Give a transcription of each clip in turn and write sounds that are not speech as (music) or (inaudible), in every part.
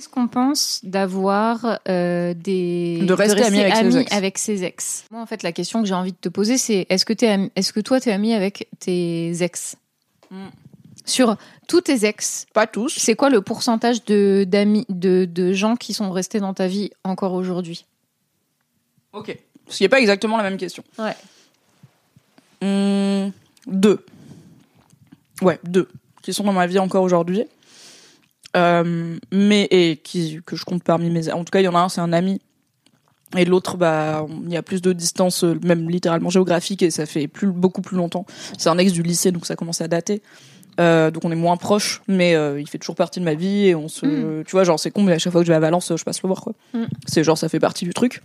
Qu'est-ce qu'on pense d'avoir euh, des De rester ami avec ses ex. avec ses ex Moi, en fait, la question que j'ai envie de te poser, c'est est-ce que, ami- est-ce que toi, t'es ami avec tes ex? Sur tous tes ex, Pas tous. c'est quoi le pourcentage de, d'amis, de, de gens qui sont restés dans ta vie encore aujourd'hui? Ok. Ce qui n'est pas exactement la même question. Ouais. Hum, deux. Ouais, deux. Qui sont dans ma vie encore aujourd'hui. Euh, mais, et qui, que je compte parmi mes. En tout cas, il y en a un, c'est un ami. Et l'autre, bah, il y a plus de distance, euh, même littéralement géographique, et ça fait plus, beaucoup plus longtemps. C'est un ex du lycée, donc ça commence à dater. Euh, donc on est moins proches, mais euh, il fait toujours partie de ma vie et on se, tu vois, genre c'est con, mais à chaque fois que je vais à Valence, je passe le voir quoi. Mm. C'est genre ça fait partie du truc.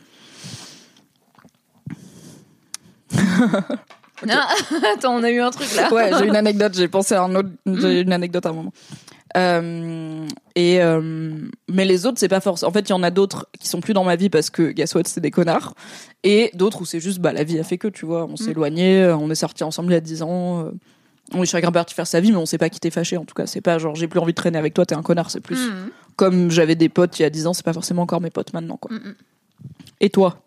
Non, (laughs) attends, on a eu un truc là. Ouais, j'ai une (laughs) anecdote, j'ai pensé à un autre, j'ai une anecdote à un moment. Euh, et euh, mais les autres c'est pas forcément. En fait, il y en a d'autres qui sont plus dans ma vie parce que guess what, c'est des connards. Et d'autres où c'est juste bah la vie a fait que tu vois, on s'est éloigné, euh, on est sortis ensemble il y a 10 ans. on est chacun parti faire sa vie, mais on s'est pas quitté fâché. En tout cas, c'est pas genre j'ai plus envie de traîner avec toi, t'es un connard. C'est plus Mhm. comme j'avais des potes il y a 10 ans, c'est pas forcément encore mes potes maintenant quoi. Et toi?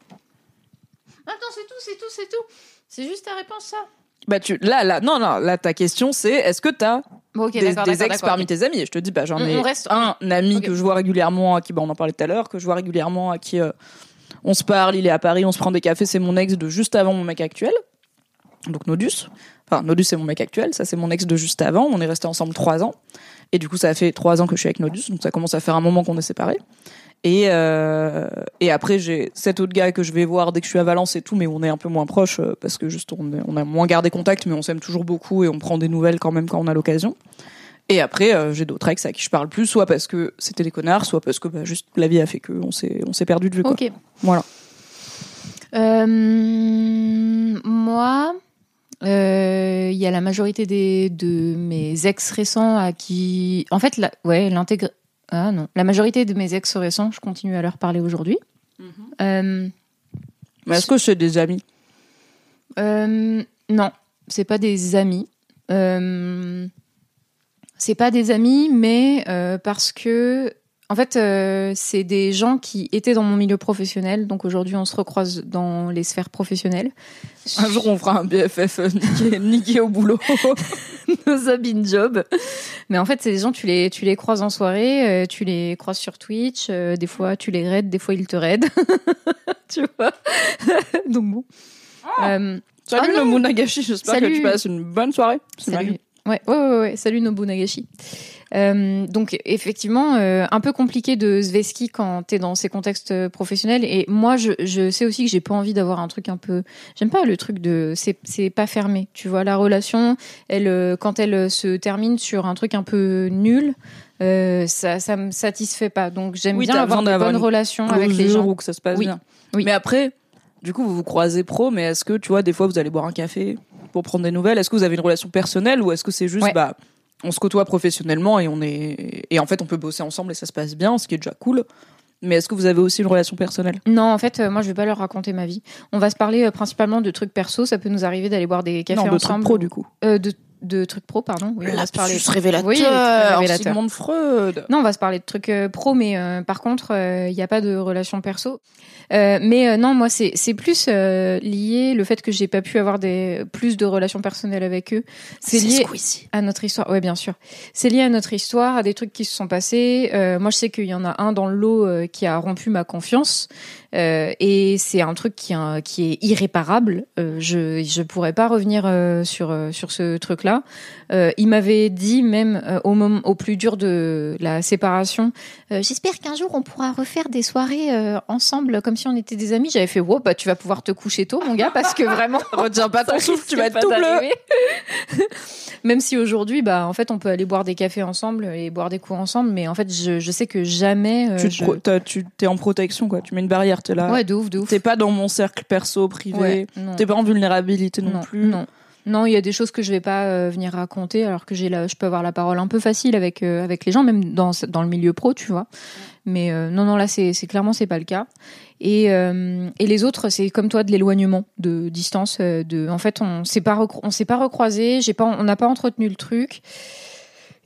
Attends, c'est tout, c'est tout, c'est tout. C'est juste ta réponse, ça Bah tu là là non non là ta question c'est est-ce que t'as Bon, des, ex parmi tes amis? Je te dis, bah, j'en On- ai on reste- un ami que je vois régulièrement, à qui bah, on en parlait tout à l'heure, que je vois régulièrement, à qui euh, on se parle, il est à Paris, on se prend des cafés, c'est mon ex de juste avant mon mec actuel. Donc Nodus. Enfin, Nodus, c'est mon mec actuel, ça c'est mon ex de juste avant. On est resté ensemble trois ans. Et du coup, ça fait trois ans que je suis avec Nodus, donc ça commence à faire un moment qu'on est séparés. Et, euh, et après, j'ai cet autre gars que je vais voir dès que je suis à Valence et tout, mais on est un peu moins proches euh, parce que juste on, a moins gardé contact, mais on s'aime toujours beaucoup et on prend des nouvelles quand même quand on a l'occasion. Et après, euh, j'ai d'autres ex à qui je parle plus, soit parce que c'était des connards, soit parce que bah, juste la vie a fait que on s'est on s'est perdu de vue. Quoi. Ok. Voilà. Euh, moi, euh, il y a la majorité des, de mes ex récents à qui. En fait, la, ouais. Ah non. La majorité de mes ex récents, je continue à leur parler aujourd'hui. Euh, Mais est-ce que c'est des amis? Euh, non, c'est pas des amis. Euh, c'est pas des amis, mais euh, parce que, en fait, euh, c'est des gens qui étaient dans mon milieu professionnel. Donc aujourd'hui, on se recroise dans les sphères professionnelles. Un jour, on fera un BFF euh, niqué, (laughs) niqué au boulot. (laughs) nos habits de job. Mais en fait, c'est des gens, tu les, tu les croises en soirée, euh, tu les croises sur Twitch, des fois tu les raides, des fois ils te raident. (laughs) tu vois? Donc bon. Euh, Salut Ah non. Nobu Nagashi, j'espère que tu passes une bonne soirée. Salut. Ouais, ouais, ouais, ouais. Salut Nobu Nagashi. Euh, donc effectivement, euh, un peu compliqué de Zveski quand t'es dans ces contextes euh, professionnels. Et moi, je, je sais aussi que j'ai pas envie d'avoir un truc un peu. J'aime pas le truc de. C'est pas fermé. Tu vois, la relation, elle, quand elle se termine sur un truc un peu nul, euh, ça, ça me satisfait pas. Donc j'aime Oui, bien avoir de bonnes relations avec les gens. ou que ça se passe Oui. bien. Oui. Mais après, du coup, vous vous croisez pro, mais est-ce que, tu vois, des fois, vous allez boire un café pour prendre des nouvelles? Est-ce que vous avez une relation personnelle ou est-ce que c'est juste, Ouais. bah, on se côtoie professionnellement et on est, et en fait, on peut bosser ensemble et ça se passe bien, ce qui est déjà cool. Mais est-ce que vous avez aussi une relation personnelle? Non, en fait, euh, moi, je vais pas leur raconter ma vie. On va se parler euh, principalement de trucs perso. Ça peut nous arriver d'aller boire des cafés Non, de ensemble. trucs pro, du coup. Euh, de, de trucs pro, pardon. Oui, on va se parler. Lapsus révélateur, Oui, très révélateur. Sigmund Freud. Non, on va se parler de trucs euh, pro, mais euh, par contre, il n'y a pas de relation perso. Euh, mais euh, non, moi, c'est c'est plus euh, lié le fait que j'ai pas pu avoir des plus de relations personnelles avec eux. C'est lié à notre histoire. Ouais, bien sûr. C'est lié à notre histoire, à des trucs qui se sont passés. Euh, moi, je sais qu'il y en a un dans le lot euh, qui a rompu ma confiance. Euh, et c'est un truc qui, euh, qui est irréparable. Euh, je je pourrais pas revenir euh, sur euh, sur ce truc-là. là. Euh, il m'avait dit même euh, au moment, au plus dur de la séparation, euh, j'espère qu'un jour on pourra refaire des soirées euh, ensemble comme si on était des amis. J'avais fait, wow, bah tu vas pouvoir te coucher tôt, mon gars, parce que vraiment, (laughs) Retiens pas ton souffle, tu vas être tout bleu. (laughs) Même si aujourd'hui, bah, en fait, on peut aller boire des cafés ensemble et boire des coups ensemble, mais en fait, je, je sais que jamais. euh, Tu te je- tu t'es en protection, quoi. Tu mets une barrière, t'es là. Ouais, de ouf, de ouf. T'es pas dans mon cercle perso, privé. Ouais. T'es pas en vulnérabilité non, non, plus. Non. Non, il y a des choses que je vais pas euh, venir raconter, alors que j'ai je peux avoir la parole un peu facile avec euh, avec les gens, même dans dans le milieu pro, tu vois. Mais euh, non, non, là, c'est c'est clairement c'est pas le cas. Et euh, et les autres, c'est comme toi de l'éloignement, de distance. de, en fait, on s'est pas on s'est pas recroisé, j'ai pas, on n'a pas entretenu le truc.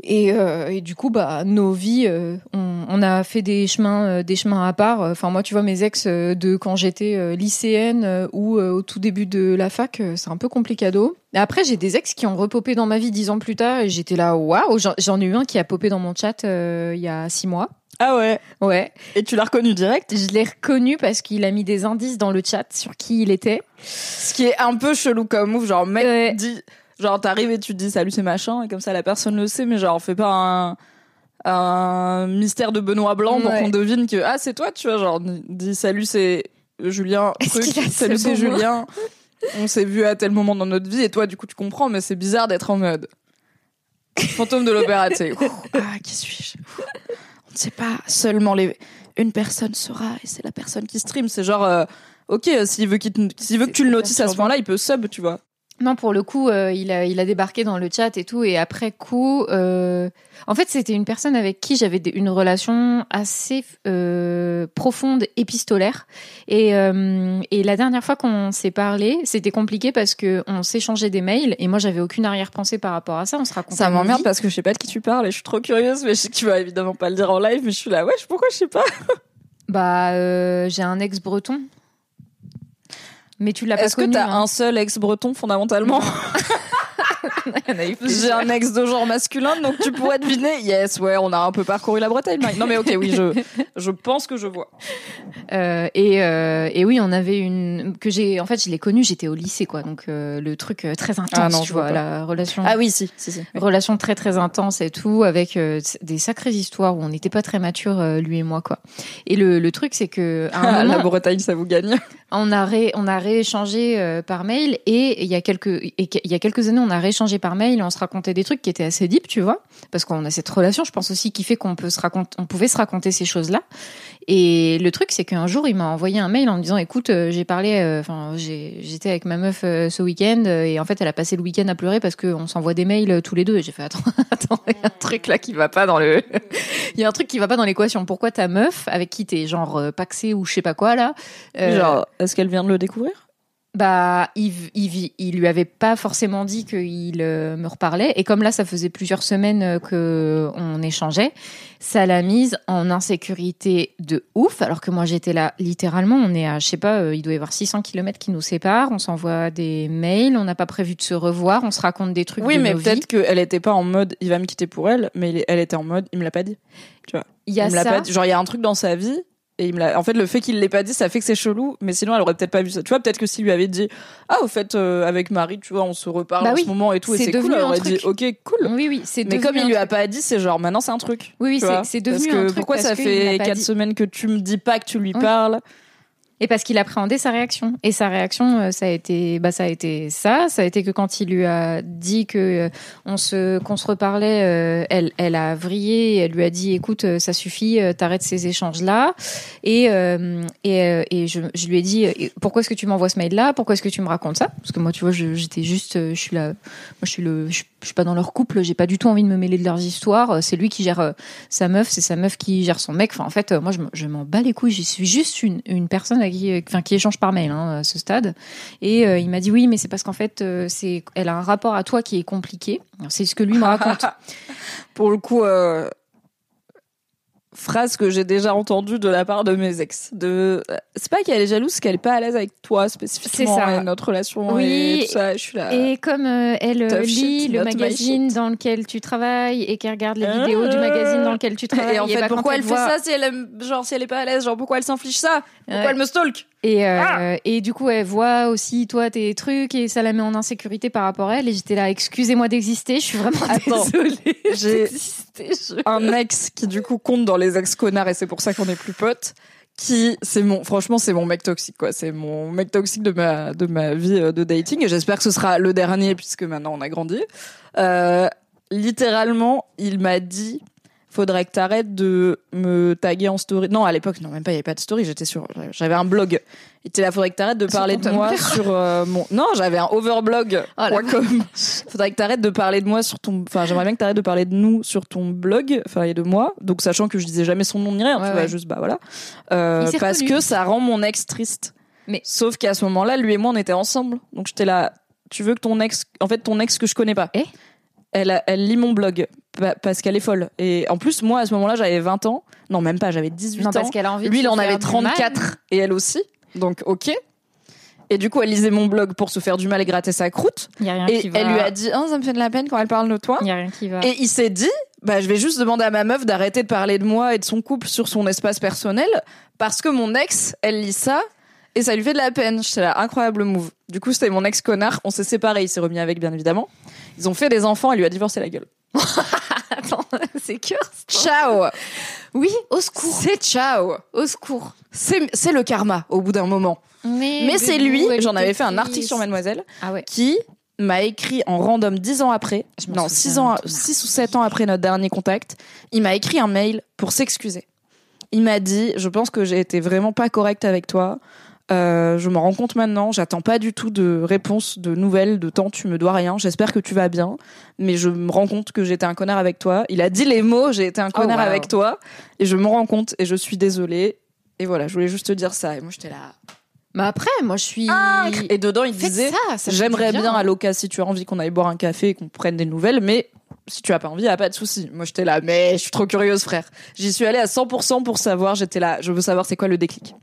Et, euh, et du coup, bah, nos vies, euh, on, on a fait des chemins, euh, des chemins à part. Enfin, moi, tu vois, mes ex euh, de quand j'étais euh, lycéenne euh, ou euh, au tout début de la fac, euh, c'est un peu complicado. Et après, j'ai des ex qui ont repopé dans ma vie dix ans plus tard, et j'étais là, waouh. J'en ai eu un qui a popé dans mon chat euh, il y a six mois. Ah ouais. Ouais, Et tu l'as reconnu direct? je l'ai reconnu parce qu'il a mis des indices dans le chat sur qui il était. Ce qui est un peu chelou comme move. Genre, mec, Ouais. dit. Genre, t'arrives et tu te dis salut, c'est machin. Et comme ça, la personne le sait. Mais genre, fais pas un. Un mystère de Benoît Blanc pour Ouais. qu'on devine que ah c'est toi tu vois genre dis salut c'est Julien truc salut ce c'est Julien (laughs) on s'est vu à tel moment dans notre vie et toi du coup tu comprends mais c'est bizarre d'être en mode (laughs) fantôme de l'opéra tu sais (laughs) ah qui suis-je? On ne sait pas seulement les une personne sera et c'est la personne qui stream c'est genre euh, ok euh, s'il veut te- veut que tu le notices à ce moment-là il peut sub tu vois Non, pour le coup, euh, il, a, il a débarqué dans le chat et tout. Et après coup, euh, en fait, c'était une personne avec qui j'avais une relation assez euh, profonde, épistolaire. Et, et la dernière fois qu'on s'est parlé, c'était compliqué parce que on s'échangeait des mails et moi, j'avais aucune arrière-pensée par rapport à ça. On se racontait. ça m'emmerde parce que je sais pas de qui tu parles et je suis trop curieuse mais je tu vas évidemment pas le dire en live mais je suis là ouais pourquoi je sais pas? Bah, j'ai un ex breton. Mais tu l'as pas est-ce que connu. t'as hein. un seul ex breton fondamentalement (laughs) (laughs) J'ai un ex de genre masculin, donc tu pourrais deviner. Yes, ouais, on a un peu parcouru la Bretagne. Non mais ok, oui, je, je pense que je vois. Euh, et, euh, et oui, on avait une que j'ai. En fait, je l'ai connue. J'étais au lycée, quoi. Donc euh, le truc très intense, Ah non, tu vois, la relation. Ah oui, si, si, si. Relation très très intense et tout, avec des sacrées histoires où on n'était pas très matures, euh, lui et moi, quoi. Et le, le truc, c'est que à un (laughs) la Bretagne, ça vous gagne. on a ré, on a rééchangé par mail et il y a quelques il y a quelques années, on a rééchangé par mail et on se racontait des trucs qui étaient assez deep, tu vois, parce qu'on a cette relation, je pense aussi, qui fait qu'on peut se raconter, on pouvait se raconter ces choses-là. Et le truc, c'est qu'un jour, il m'a envoyé un mail en me disant, écoute, euh, j'ai parlé, euh, enfin, j'ai- j'étais avec ma meuf euh, ce week-end et en fait, elle a passé le week-end à pleurer parce qu'on s'envoie des mails tous les deux. Et j'ai fait, attends, (laughs) attends, il y a un truc là qui va pas dans le, (laughs) il y a un truc qui va pas dans l'équation. Pourquoi ta meuf, avec qui t'es genre paxé ou je sais pas quoi là, euh, Genre, est-ce qu'elle vient de le découvrir? Bah, il, il, il lui avait pas forcément dit qu'il euh, me reparlait. Et comme là, ça faisait plusieurs semaines euh, que on échangeait, ça l'a mise en insécurité de ouf. Alors que moi, j'étais là, littéralement, on est à, je sais pas, euh, il doit y avoir 600 kilomètres qui nous séparent. On s'envoie des mails, on n'a pas prévu de se revoir, on se raconte des trucs Oui, de mais peut-être qu'elle était pas en mode il va me quitter pour elle, mais elle était en mode il me l'a pas dit. Il y a il me l'a ça. pas dit. Genre, il y a un truc dans sa vie. Et il me l'a. En fait, le fait qu'il l'ait pas dit, ça fait que c'est chelou. Mais sinon, elle aurait peut-être pas vu ça. Tu vois, peut-être que s'il lui avait dit, ah, au fait, euh, avec Marie, tu vois, on se reparle Bah en ce moment et tout, et c'est cool. Elle aurait truc. dit, ok, cool. Oui, oui, c'est Mais comme il lui a pas dit, c'est genre maintenant c'est un truc. Oui, oui, c'est- devenu Parce que un truc pourquoi ça fait quatre semaines que tu me dis pas que tu lui parles Et parce qu'il appréhendait sa réaction. Et sa réaction, euh, ça a été, bah, ça a été ça. Ça a été que quand il lui a dit que euh, on se, qu'on se reparlait, euh, elle, elle a vrillé. et Elle lui a dit, écoute, ça suffit, t'arrêtes ces échanges-là. Et, euh, et, euh, et je, lui ai dit, pourquoi est-ce que tu m'envoies ce mail-là? Pourquoi est-ce que tu me racontes ça? Parce que moi, tu vois, j'étais juste, je suis là, moi, je suis le, je, suis pas dans leur couple. J'ai pas du tout envie de me mêler de leurs histoires. C'est lui qui gère sa meuf, c'est sa meuf qui gère son mec. Enfin, en fait, moi, je, me- je m'en bats les couilles. Je suis juste une, une personne à qui, euh, enfin, qui échange par mail hein, à ce stade. Et euh, il m'a dit oui, mais c'est parce qu'en fait, euh, elle a un rapport à toi qui est compliqué. C'est ce que lui me raconte. (laughs) Pour le coup, phrase que j'ai déjà entendue de la part de mes ex. De, c'est pas qu'elle est jalouse, qu'elle est pas à l'aise avec toi spécifiquement C'est ça. et notre relation Oui, et tout ça. Je suis là. Et comme euh, elle euh, lit shit, le magazine dans lequel tu travailles et qu'elle regarde les vidéos du magazine dans lequel tu travailles, Et en et fait, bah, quand pourquoi elle fait voit- ça si elle aime, genre si elle est pas à l'aise, genre pourquoi elle s'inflige ça? Pourquoi Ouais. elle me stalk? Et, euh, Ah et du coup, elle voit aussi toi tes trucs et ça la met en insécurité par rapport à elle. Et j'étais là, excusez-moi d'exister, je suis vraiment Attends, désolée. j'ai- je- un ex qui du coup compte dans les ex connards et c'est pour ça qu'on est plus potes qui c'est mon franchement c'est mon mec toxique quoi. C'est mon mec toxique de ma de ma vie euh, de dating. Et j'espère que ce sera le dernier puisque maintenant on a grandi. Euh, littéralement il m'a dit faudrait que t'arrêtes de me taguer en story. Non à l'époque non même pas il y avait pas de story j'étais sur j'avais un blog. Il était là faudrait que t'arrêtes de parler de moi sur euh, mon non j'avais un overblog Oh .com. faudrait que t'arrêtes de parler de moi sur ton enfin j'aimerais bien que t'arrêtes de parler de nous sur ton blog enfin et de moi. Donc sachant que je disais jamais son nom ni rien Ouais, tu vois ouais. juste bah voilà. Euh, parce reconnu. que ça rend mon ex triste. Mais- sauf qu'à ce moment-là lui et moi on était ensemble. Donc j'étais là tu veux que ton ex en fait ton ex que je connais pas Eh? elle, elle lit mon blog parce qu'elle est folle. Et en plus, moi, à ce moment-là, j'avais 20 ans. Non, même pas, j'avais 18 Non, ans. parce qu'elle a envie de Lui, il en avait du 34 et elle aussi. Donc, ok. Et du coup, elle lisait mon blog pour se faire du mal et gratter sa croûte. Il y a rien Et qui va. elle lui a dit, oh, ça me fait de la peine quand elle parle de toi. Il y a rien qui va. Et il s'est dit, bah, je vais juste demander à ma meuf d'arrêter de parler de moi et de son couple sur son espace personnel parce que mon ex, elle lit ça et ça lui fait de la peine. J'étais là, incroyable move. Du coup, c'était mon ex connard. On s'est séparés. Il s'est remis avec, bien évidemment. Ils ont fait des enfants. Elle lui a divorcé la gueule. (laughs) Attends, c'est cœur. Ciao. Oui, au secours. C'est ciao. Au secours. C'est le karma au bout d'un moment. Mais, Mais c'est lui, j'en avais fait un article sur Mademoiselle, Ah ouais. qui m'a écrit en random dix ans après, non, souviens, six ans, tout. six ou sept ans après notre dernier contact, il m'a écrit un mail pour s'excuser. Il m'a dit, je pense que j'ai été vraiment pas correcte avec toi. Euh, je m'en rends compte maintenant. J'attends pas du tout de réponse, de nouvelles, de temps. Tu me dois rien. J'espère que tu vas bien. Mais je me rends compte que j'étais un connard avec toi. Il a dit les mots. J'ai été un connard wow. avec toi. Et je me rends compte. Et je suis désolée. Et voilà, je voulais juste te dire ça. Et moi, j'étais là. Mais après, moi, je suis. Et dedans, il Faites disait ça, J'aimerais bien. à l'occasion, si tu as envie qu'on aille boire un café et qu'on prenne des nouvelles, mais si tu as pas envie, y a pas de souci. Moi, j'étais là, mais je suis trop curieuse, frère. J'y suis allée à 100% pour savoir, j'étais là, je veux savoir c'est quoi le déclic.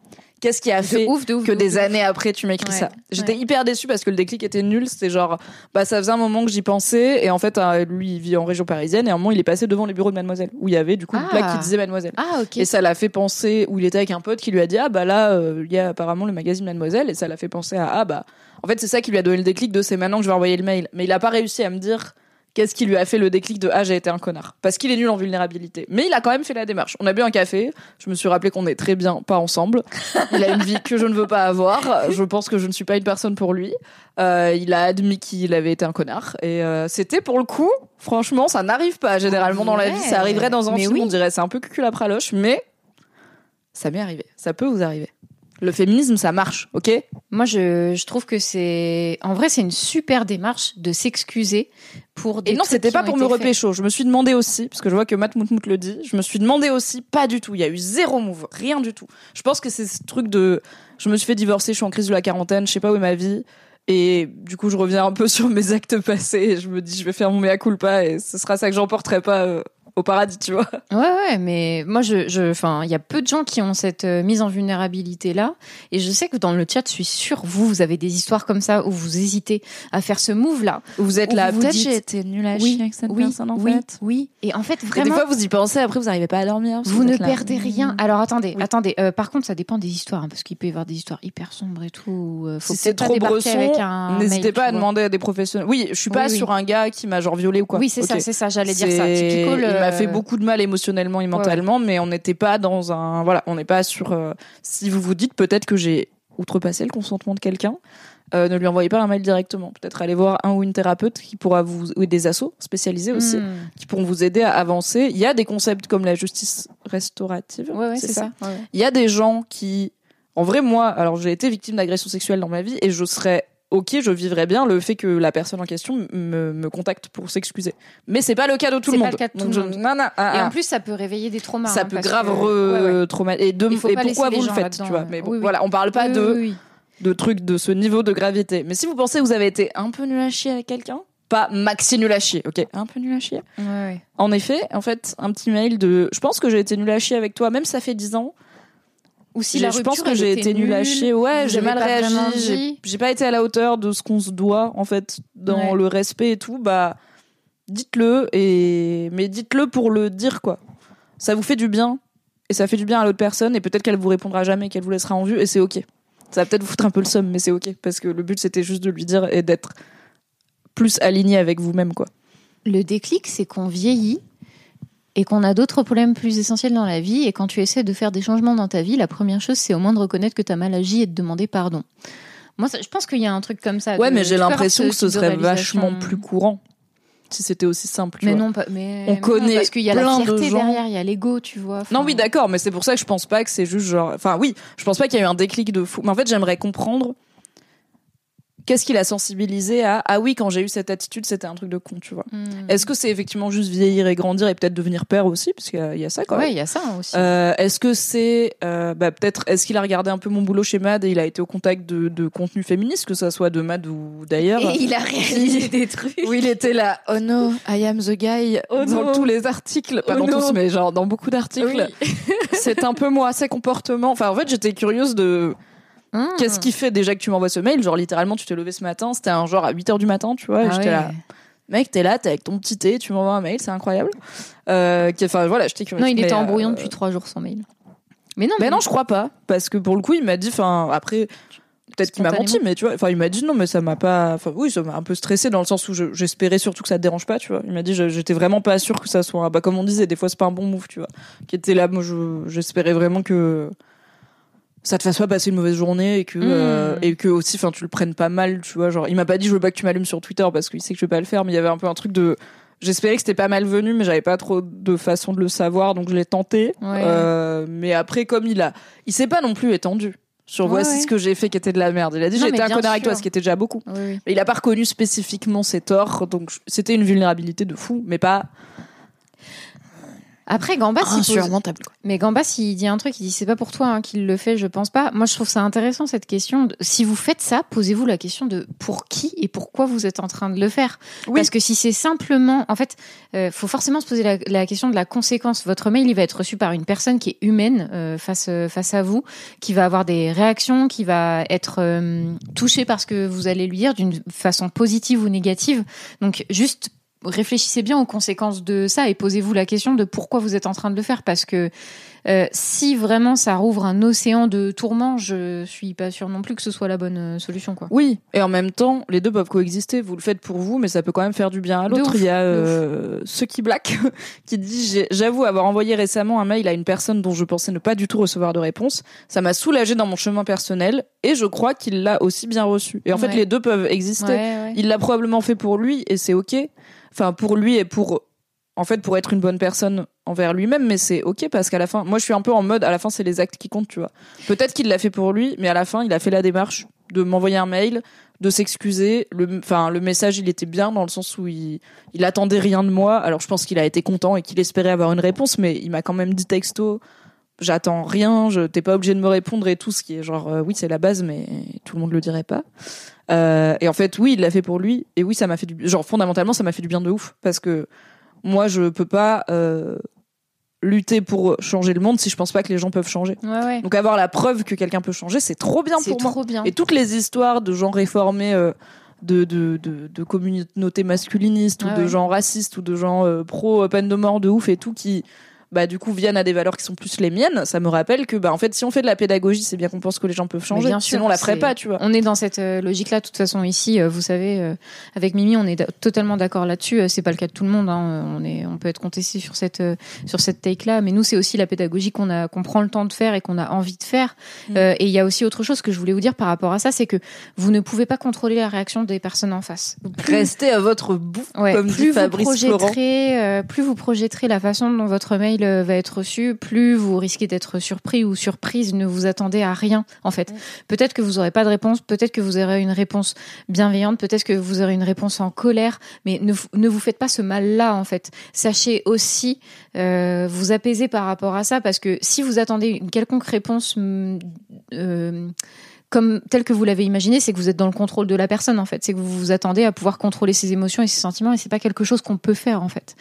Qu'est-ce qui a De fait ouf, de ouf, que de des ouf. années après tu m'écris Ouais, ça? J'étais ouais. hyper déçue parce que le déclic était nul. C'était genre, bah ça faisait un moment que j'y pensais et en fait, euh, lui, il vit en région parisienne et à un moment, il est passé devant les bureaux de Mademoiselle où il y avait du coup une Ah. plaque qui disait Mademoiselle. Ah. Et ça l'a fait penser, où il était avec un pote qui lui a dit, ah bah là, euh, il y a apparemment le magazine Mademoiselle, et ça l'a fait penser à, ah bah, en fait, c'est ça qui lui a donné le déclic de c'est maintenant que je vais envoyer le mail. Mais il a pas réussi à me dire qu'est-ce qui lui a fait le déclic de, ah, j'ai été un connard. Parce qu'il est nul en vulnérabilité. Mais il a quand même fait la démarche. On a bu un café, je me suis rappelé qu'on est très bien pas ensemble. Il a une vie que je ne veux pas avoir. Je pense que je ne suis pas une personne pour lui. Euh, il a admis qu'il avait été un connard. Et euh, c'était pour le coup, franchement, ça n'arrive pas généralement dans la vie. Ça arriverait dans un Mais film, oui. on dirait c'est un peu cucul à praloche, mais ça m'est arrivé. Ça peut vous arriver. Le féminisme, ça marche, ok Moi, je, je trouve que c'est. En vrai, c'est une super démarche de s'excuser pour des Et non, c'était pas pour me repécho. Je me suis demandé aussi, parce que je vois que Matt Moutmout le dit, je me suis demandé aussi, pas du tout. Il y a eu zéro move, rien du tout. Je pense que c'est ce truc de. Je me suis fait divorcer, je suis en crise de la quarantaine, je sais pas où est ma vie. Et du coup, je reviens un peu (laughs) sur mes actes passés et je me dis, je vais faire mon mea culpa et ce sera ça que j'emporterai pas euh, au paradis, tu vois. Ouais, ouais, mais moi, je, je, enfin, il y a peu de gens qui ont cette euh, mise en vulnérabilité là, et je sais que dans le chat, je suis sûre, vous, vous avez des histoires comme ça où vous hésitez à faire ce move là. Vous êtes Où là, vous vous peut-être dites- j'ai été nulle à Oui, chier avec cette oui, personne en oui, fait. oui. Et en fait, Et vraiment, des fois, vous y pensez, après, vous n'arrivez pas à dormir. vous ne là. perdez rien. Alors attendez, Oui. attendez. euh, par contre, ça dépend des histoires, hein, parce qu'il peut y avoir des histoires hyper sombres et tout. où, euh, faut si c'est trop bresson, avec un n'hésitez pas à vois. demander à des professionnels. Oui, je suis pas Oui, oui. sur un gars qui m'a genre violé ou quoi. Oui, c'est ça, c'est ça. J'allais dire ça. Typical. Il m'a euh, fait beaucoup de mal émotionnellement et mentalement, mais on n'était pas dans un. Voilà, on n'est pas sur. euh, Si vous vous dites peut-être que j'ai outrepassé le consentement de quelqu'un, euh, ne lui envoyez pas un mail directement. Peut-être aller voir un ou une thérapeute qui pourra vous ou des assos spécialisés aussi hmm. qui pourront vous aider à avancer. Il y a des concepts comme la justice restaurative. Ouais, ouais, c'est ça. Ouais. Il y a des gens qui, en vrai, moi, alors j'ai été victime d'agression sexuelle dans ma vie et je serais ok, je vivrais bien le fait que la personne en question me, me contacte pour s'excuser. Mais c'est pas le cas de tout le pas monde. le cas de tout Donc le je- monde. non, non, ah, Et ah. en plus, ça peut réveiller des traumas. ça hein, peut grave que- re- ouais, ouais. traumatiser. Et, de, pas pourquoi vous le faites, tu vois? Mais bon, Oui, oui. voilà, on parle pas Oui, de, de trucs de ce niveau de gravité. Mais si vous pensez que vous avez été un peu nul à chier avec quelqu'un, pas maxi nul à chier, ok? Un peu nul à chier. Ouais, ouais. En effet, en fait, un petit mail de. Je pense que j'ai été nul à chier avec toi, même ça fait 10 ans. Ou si la je rupture pense que j'ai été nul à nulle, chier. Ouais, j'ai mal réagi. J'ai pas été à la hauteur de ce qu'on se doit, en fait, dans Ouais. le respect et tout. Bah, dites-le et mais dites-le pour le dire quoi. Ça vous fait du bien et ça fait du bien à l'autre personne et peut-être qu'elle vous répondra jamais, qu'elle vous laissera en vue et c'est ok. Ça va peut-être vous foutre un peu le somme, mais c'est ok parce que le but c'était juste de lui dire et d'être plus aligné avec vous-même quoi. Le déclic, c'est qu'on vieillit et qu'on a d'autres problèmes plus essentiels dans la vie. Et quand tu essaies de faire des changements dans ta vie, la première chose, c'est au moins de reconnaître que tu as mal agi et de demander pardon. Moi, ça- je pense qu'il y a un truc comme ça. Ouais, mais j'ai l'impression que ce serait vachement plus courant si c'était aussi simple. Mais vois. non, pas, mais On mais non, connaît parce qu'il y a la plein de gens- derrière, il y a l'ego, tu vois. Non, oui, d'accord, mais c'est pour ça que je pense pas que c'est juste genre. Enfin, oui, je pense pas qu'il y a eu un déclic de fou. Mais en fait, j'aimerais comprendre qu'est-ce qui l'a sensibilisé à ah oui, quand j'ai eu cette attitude, c'était un truc de con, tu vois. Hmm. Est-ce que c'est effectivement juste vieillir et grandir et peut-être devenir père aussi, parce qu'il y a- il y a ça quand Ouais, il y a ça aussi. Euh, est-ce que c'est euh, bah, peut-être est-ce qu'il a regardé un peu mon boulot chez Mad et il a été au contact de, de contenu féministe que ça soit de Mad ou d'ailleurs? Et il a réalisé (laughs) des trucs. où il était là oh no I am the guy Oh dans no. tous les articles pas Oh dans no. tous mais genre dans beaucoup d'articles (laughs) c'est un peu moi, ses comportements. Enfin, en fait, j'étais curieuse de Qu'est-ce qui fait déjà que tu m'envoies ce mail? Genre, littéralement, tu t'es levé ce matin, c'était un genre à 8 heures du matin, tu vois. et Ah j'étais ouais. là, mec, t'es là, t'es avec ton petit thé, tu m'envoies un mail, c'est incroyable. Euh, Enfin, voilà, j'étais curieuse. Non, il Mais, était en euh, depuis trois jours sans mail. Mais non, Mais non, je crois pas. Parce que pour le coup, il m'a dit, enfin, après. Peut-être qu'il m'a menti, mais tu vois, enfin, il m'a dit non, mais ça m'a pas, enfin, oui, ça m'a un peu stressé dans le sens où je- j'espérais surtout que ça te dérange pas, tu vois. Il m'a dit, j'étais vraiment pas sûr que ça soit, bah, comme on disait, des fois c'est pas un bon move, tu vois. Qui était là, moi, je- j'espérais vraiment que ça te fasse pas passer une mauvaise journée et que, euh, et que aussi, enfin, tu le prennes pas mal, tu vois. Genre, il m'a pas dit, je veux pas que tu m'allumes sur Twitter parce qu'il sait que je vais pas le faire, mais il y avait un peu un truc de, j'espérais que c'était pas malvenu, mais j'avais pas trop de façon de le savoir, donc je l'ai tenté. Ouais. Euh, mais après, comme il a, il s'est pas non plus étendu sur Ouais, voici ouais. ce que j'ai fait qui était de la merde. Il a dit été un connard avec toi, ce qui était déjà beaucoup. Oui, oui. Mais il a pas reconnu spécifiquement ses torts, donc c'était une vulnérabilité de fou, mais pas Après, Gambas, il pose-. Mais Gambas, il dit un truc, il dit c'est pas pour toi hein, qu'il le fait, je pense pas. Moi, je trouve ça intéressant cette question. de- si vous faites ça, posez-vous la question de pour qui et pourquoi vous êtes en train de le faire. Oui. Parce que si c'est simplement, en fait, euh, faut forcément se poser la, la question de la conséquence. Votre mail, il va être reçu par une personne qui est humaine euh, face euh, face à vous, qui va avoir des réactions, qui va être euh, touchée par ce que vous allez lui dire d'une façon positive ou négative. Donc, juste réfléchissez bien aux conséquences de ça et posez-vous la question de pourquoi vous êtes en train de le faire parce que euh, si vraiment ça rouvre un océan de tourments, je suis pas sûre non plus que ce soit la bonne euh, solution quoi. Oui, et en même temps, les deux peuvent coexister. Vous le faites pour vous, mais ça peut quand même faire du bien à l'autre. Il y a euh, ceux qui black (laughs) qui dit j'avoue avoir envoyé récemment un mail à une personne dont je pensais ne pas du tout recevoir de réponse. Ça m'a soulagé dans mon chemin personnel et je crois qu'il l'a aussi bien reçu. Et en fait, les deux peuvent exister. Ouais, ouais. Il l'a probablement fait pour lui et c'est ok. Enfin, pour lui et pour, en fait, pour être une bonne personne envers lui-même, mais c'est ok parce qu'à la fin, moi je suis un peu en mode, à la fin c'est les actes qui comptent, tu vois. Peut-être qu'il l'a fait pour lui, mais à la fin il a fait la démarche de m'envoyer un mail, de s'excuser. Le, enfin, le message il était bien dans le sens où il, il attendait rien de moi. Alors je pense qu'il a été content et qu'il espérait avoir une réponse, mais il m'a quand même dit texto. J'attends rien, je t'es pas obligé de me répondre et tout, ce qui est genre euh, oui c'est la base, mais tout le monde le dirait pas. Euh, et en fait, oui, il l'a fait pour lui. Et oui, ça m'a fait du genre fondamentalement, ça m'a fait du bien de ouf parce que moi, je peux pas euh, lutter pour changer le monde si je pense pas que les gens peuvent changer. Ouais, ouais. Donc avoir la preuve que quelqu'un peut changer, c'est trop bien pour moi. bien. Et toutes les histoires de gens réformés. euh, de, de, de, de communautés masculinistes ou de ouais. gens racistes ou de gens euh, pro peine de mort de ouf et tout qui bah du coup viennent à des valeurs qui sont plus les miennes ça me rappelle que bah en fait si on fait de la pédagogie c'est bien qu'on pense que les gens peuvent changer bien sûr, sinon on la ferait pas tu vois On est dans cette euh, logique-là, de toute façon ici, euh, vous savez, euh, avec Mimi, on est totalement d'accord là-dessus. C'est pas le cas de tout le monde. hein. On est, on peut être contesté sur cette sur cette take-là, mais nous, c'est aussi la pédagogie qu'on a, qu'on prend le temps de faire et qu'on a envie de faire. Mm. Euh, et il y a aussi autre chose que je voulais vous dire par rapport à ça, c'est que vous ne pouvez pas contrôler la réaction des personnes en face. Plus- restez à votre bout Ouais, comme plus dit vous Fabrice projetterez, euh, plus vous projetterez la façon dont votre mail va être reçu, plus vous risquez d'être surpris ou surprise. Ne vous attendez à rien, en fait. Peut-être que vous aurez pas de réponse, peut-être que vous aurez une réponse bienveillante, peut-être que vous aurez une réponse en colère, mais ne, ne vous faites pas ce mal-là, en fait. Sachez aussi euh, vous apaiser par rapport à ça, parce que si vous attendez une quelconque réponse, hum, euh, comme tel que vous l'avez imaginé, c'est que vous êtes dans le contrôle de la personne en fait. C'est que vous vous attendez à pouvoir contrôler ses émotions et ses sentiments et c'est pas quelque chose qu'on peut faire en fait,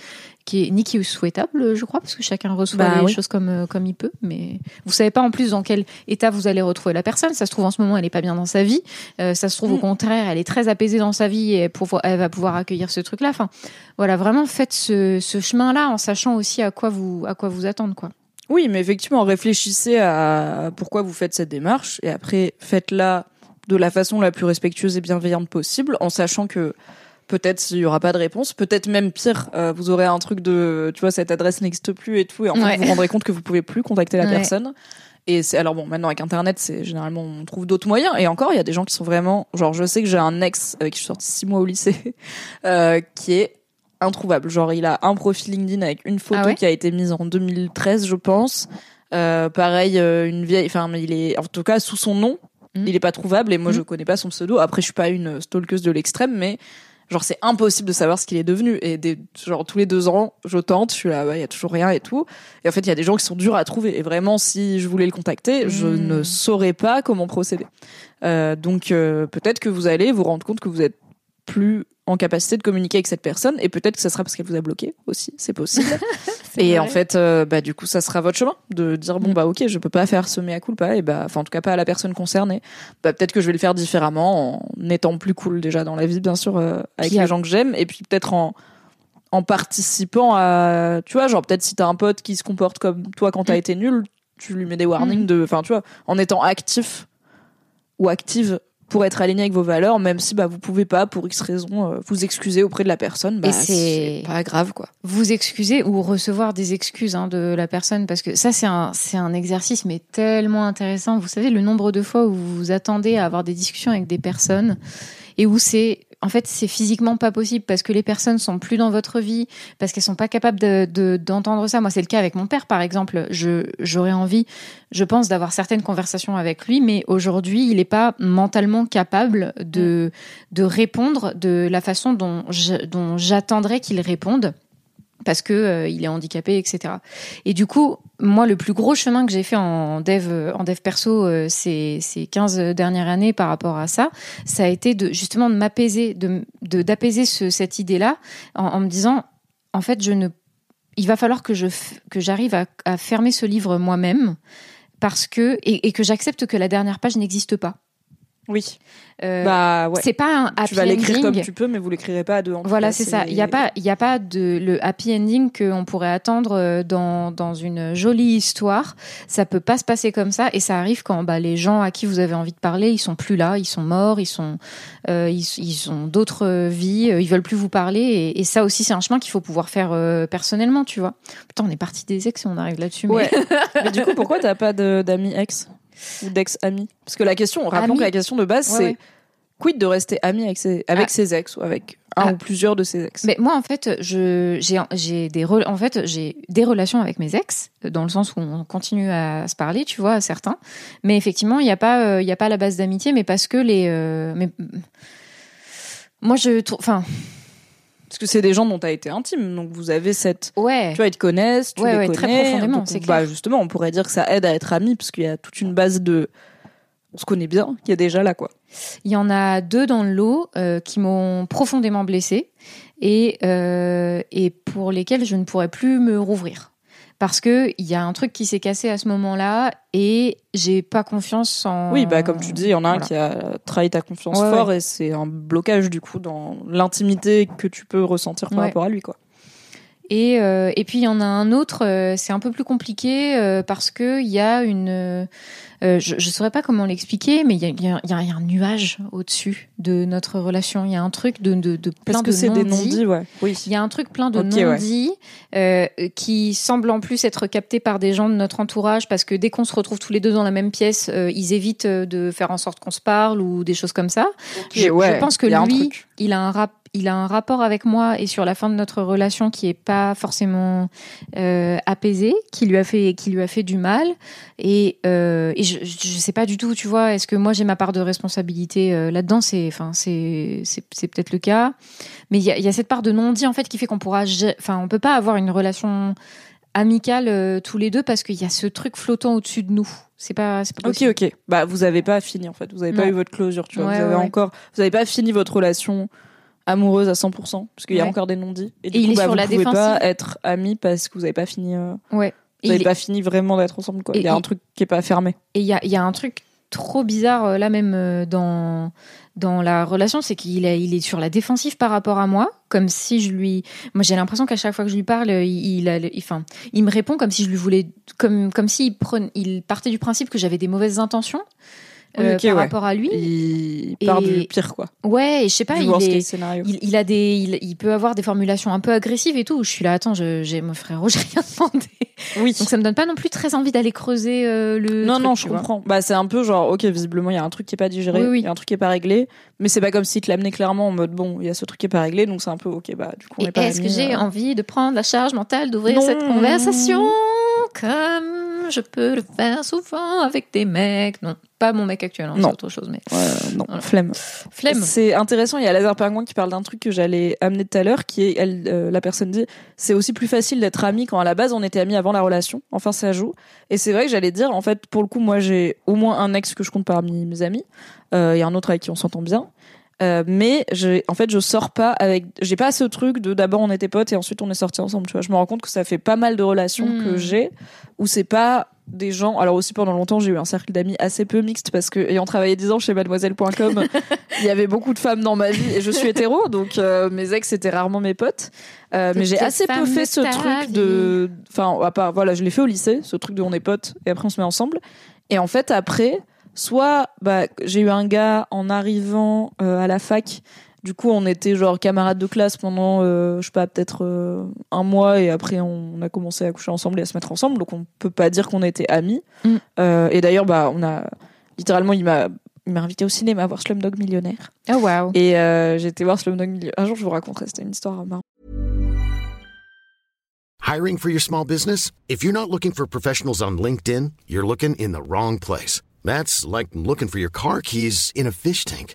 qui est ni qui est souhaitable, je crois, parce que chacun reçoit Bah les oui. choses comme euh, comme il peut. Mais vous savez pas en plus dans quel état vous allez retrouver la personne. Ça se trouve en ce moment elle est pas bien dans sa vie. Euh, ça se trouve au Mm. contraire elle est très apaisée dans sa vie et elle, pouvoir- elle va pouvoir accueillir ce truc là. Enfin voilà vraiment faites ce, ce chemin là en sachant aussi à quoi vous à quoi vous attendre quoi. Oui, mais effectivement, réfléchissez à pourquoi vous faites cette démarche et après faites-la de la façon la plus respectueuse et bienveillante possible, en sachant que peut-être il y aura pas de réponse, peut-être même pire, euh, vous aurez un truc de, tu vois, cette adresse n'existe plus et tout, et en fait Ouais. vous vous rendrez compte que vous pouvez plus contacter la Ouais. personne. Et c'est alors bon, maintenant avec Internet, c'est généralement on trouve d'autres moyens. Et encore, il y a des gens qui sont vraiment, genre, je sais que j'ai un ex avec qui je suis sortie six mois au lycée, (laughs) euh, qui est introuvable. Genre, il a un profil LinkedIn avec une photo Ah ouais qui a été mise en 2013, je pense. Euh, pareil, euh, une vieille, enfin, mais il est, en tout cas, sous son nom, Mhm. il est pas trouvable. Et moi, je Mhm. connais pas son pseudo. Après, je suis pas une stalkeuse de l'extrême, mais genre, c'est impossible de savoir ce qu'il est devenu. Et des, genre, tous les deux ans, je tente, je suis là, ouais, il y a toujours rien et tout. Et en fait, il y a des gens qui sont durs à trouver. Et vraiment, si je voulais le contacter, je Mhm. ne saurais pas comment procéder. Euh, donc, euh, peut-être que vous allez vous rendre compte que vous êtes plus en capacité de communiquer avec cette personne et peut-être que ça sera parce qu'elle vous a bloqué aussi c'est possible (laughs) et vrai. en fait euh, bah du coup ça sera votre chemin de dire bon Mm. bah ok je peux pas faire ce mea culpa et bah enfin en tout cas pas à la personne concernée bah peut-être que je vais le faire différemment en étant plus cool déjà dans la vie bien sûr euh, avec les à- gens que j'aime et puis peut-être en en participant à tu vois genre peut-être si t'as un pote qui se comporte comme toi quand t'as Mm. été nul tu lui mets des warnings de enfin tu vois en étant actif ou active pour être aligné avec vos valeurs, même si bah vous pouvez pas pour X raison euh, vous excuser auprès de la personne, bah c'est pas grave quoi. vous excuser ou recevoir des excuses hein, de la personne parce que ça c'est un c'est un exercice mais tellement intéressant vous savez le nombre de fois où vous vous attendez à avoir des discussions avec des personnes et où c'est en fait c'est physiquement pas possible parce que les personnes sont plus dans votre vie parce qu'elles sont pas capables de de- d'entendre ça. Moi c'est le cas avec mon père par exemple. Je j'aurais envie je pense d'avoir certaines conversations avec lui mais aujourd'hui il est pas mentalement capable de de répondre de la façon dont je- dont j'attendrais qu'il réponde parce que euh, il est handicapé, etc. Et du coup, moi, le plus gros chemin que j'ai fait en dev, euh, en dev perso euh, ces, ces 15 dernières années par rapport à ça, ça a été de justement de m'apaiser, de d'apaiser ce, cette idée-là en, me disant, en fait, je ne, il va falloir que je que j'arrive à, à fermer ce livre moi-même parce que et que j'accepte que la dernière page n'existe pas. Oui. Euh, bah ouais. C'est pas un happy Tu vas l'écrire ending. comme tu peux, mais vous l'écrirez pas à deux. en Voilà, c'est ça. Il n'y a pas, il y a pas de le happy ending qu'on pourrait attendre euh, dans dans une jolie histoire. Ça peut pas se passer comme ça, et ça arrive quand bah, les gens à qui vous avez envie de parler, ils sont plus là, ils sont morts, ils sont, euh, ils, ils ont d'autres vies, euh, ils veulent plus vous parler, et, et ça aussi c'est un chemin qu'il faut pouvoir faire euh, personnellement, tu vois. Putain, on est parti des ex et on arrive là-dessus. mais- Ouais. (laughs) mais du coup, pourquoi t'as pas d'amis ex? Ou d'ex-amis Parce que la question, rappelons Amis. que la question de base, Ouais, c'est ouais. quid de rester ami avec ses, avec Ah. ses ex ou avec un Ah. ou plusieurs de ses ex? Mais moi, en fait, j'ai des en fait des relations avec mes ex dans le sens où on continue à se parler, tu vois, à certains. Mais effectivement, il n'y a pas euh, y a pas la base d'amitié, mais parce que les euh, mais moi je trouve enfin Parce que c'est des gens dont t'as été intime, donc vous avez cette. ouais Tu vois, ils te connaissent, tu Ouais, les ouais, connais. très profondément, c'est bah, justement, on pourrait dire que ça aide à être amis, parce qu'il y a toute une base de. On se connaît bien, qui est déjà là, quoi. Il y en a deux dans le lot euh, qui m'ont profondément blessée et, euh, et pour lesquels je ne pourrais plus me rouvrir. Parce que il y a un truc qui s'est cassé à ce moment-là et j'ai pas confiance en. Oui, bah comme tu dis, il y en a un qui a trahi ta confiance Ouais, fort et c'est un blocage du coup dans l'intimité que tu peux ressentir par Ouais. rapport à lui, quoi. Et, euh, et puis il y en a un autre, euh, c'est un peu plus compliqué euh, parce que il y a une, euh, je ne saurais pas comment l'expliquer, mais il y a, y a- il y a un nuage au-dessus de notre relation. Il y a un truc de, de, de plein Parce que de c'est des non-dits. ouais. Oui. Il y a un truc plein de Ok, ouais. non-dits euh, qui semble en plus être capté par des gens de notre entourage parce que dès qu'on se retrouve tous les deux dans la même pièce, euh, ils évitent euh, de faire en sorte qu'on se parle ou des choses comme ça. je, ouais, je pense que y lui, il a un rap, il a un rapport avec moi et sur la fin de notre relation qui est pas forcément euh, apaisé, qui lui a fait, qui lui a fait du mal. Et, euh, et je, je sais pas du tout, tu vois. Est-ce que moi j'ai ma part de responsabilité euh, là-dedans? C'est, enfin, c'est, c'est, peut-être le cas. Mais il y a, il y a cette part de non-dit en fait qui fait qu'on pourra, enfin, on peut pas avoir une relation amical euh, tous les deux parce qu'il y a ce truc flottant au-dessus de nous. C'est pas, c'est pas Ok, possible. ok. Bah, vous avez pas fini en fait. Vous avez pas Non. eu votre closure, tu vois. Ouais, vous avez ouais. encore, vous avez pas fini votre relation amoureuse à 100%, parce qu'il y a Ouais. encore des non-dits. Et du Et coup, il est bah, sur vous la pouvez défensive. pas être amis parce que vous avez pas fini. euh, Ouais. vous Et il, pas fini vraiment d'être ensemble, quoi. Et Il y a un il- truc qui est pas fermé. et il y a, il y a un truc trop bizarre euh, là même euh, dans dans la relation, c'est qu'il est, il est sur la défensive par rapport à moi, comme si je lui. Moi, j'ai l'impression qu'à chaque fois que je lui parle, il, il, a- il- enfin, il me répond comme si je lui voulais, comme comme s'il prenait, il partait du principe que j'avais des mauvaises intentions euh, par ouais. rapport à lui. Il Et- part du pire, quoi. Ouais, et je sais pas, il est, a des, il, il peut avoir des formulations un peu agressives et tout. Je suis là, attends, j'ai mon frérot, (laughs) j'ai rien demandé. Oui. Donc ça me donne pas non plus très envie d'aller creuser euh, le. Non, truc, non, je comprends. Bah, c'est un peu genre, ok, visiblement, il y a un truc qui est pas digéré, il Oui, oui. y a un truc qui est pas réglé, mais c'est pas comme s'il te l'amenait clairement en mode, bon, il y a ce truc qui est pas réglé, donc c'est un peu, ok, bah, du coup, on Et est pas est-ce que j'ai euh. envie de prendre la charge mentale d'ouvrir cette conversation comme je peux le faire souvent avec des mecs? Non, pas mon mec actuel, hein, c'est Non. autre chose, mais Ouais, non, Voilà. flemme. flemme. C'est intéressant, il y a Lazare Pingouin qui parle d'un truc que j'allais amener tout à l'heure, qui est, elle, euh, la personne dit, c'est aussi plus facile d'être ami quand à la base on était amis avant la relation. Enfin, ça joue. Et c'est vrai que j'allais dire, en fait, pour le coup, moi j'ai au moins un ex que je compte parmi mes amis, euh, et un autre avec qui on s'entend bien. Euh, mais j'ai, en fait, je sors pas avec, j'ai pas ce truc de d'abord on était potes et ensuite on est sortis ensemble. Tu vois, je me rends compte que ça fait pas mal de relations Hmm. que j'ai où c'est pas des gens. Alors aussi pendant longtemps, j'ai eu un cercle d'amis assez peu mixte parce que ayant travaillé 10 ans chez Mademoiselle.com, (laughs) il y avait beaucoup de femmes dans ma vie et je suis hétéro, donc euh, mes ex c'était rarement mes potes. Euh, mais j'ai assez peu fait ce truc de, enfin à part voilà, je l'ai fait au lycée, ce truc de on est potes et après on se met ensemble. Et en fait après, soit bah j'ai eu un gars en arrivant euh, à la fac. Du coup, on était genre camarades de classe pendant, euh, je sais pas, peut-être euh, un mois, et après on a commencé à coucher ensemble et à se mettre ensemble. Donc on peut pas dire qu'on était amis. Mm. Euh, et d'ailleurs, bah, on a littéralement, il m'a, il m'a invité au cinéma à voir Slumdog Millionnaire. Oh waouh. Et euh, j'ai été voir Slumdog Millionnaire. Un jour, je vous raconterai. C'était une histoire marrante. Hiring for your small business? If you're not looking for professionals on LinkedIn, you're looking in the wrong place. That's like looking for your car keys in a fish tank.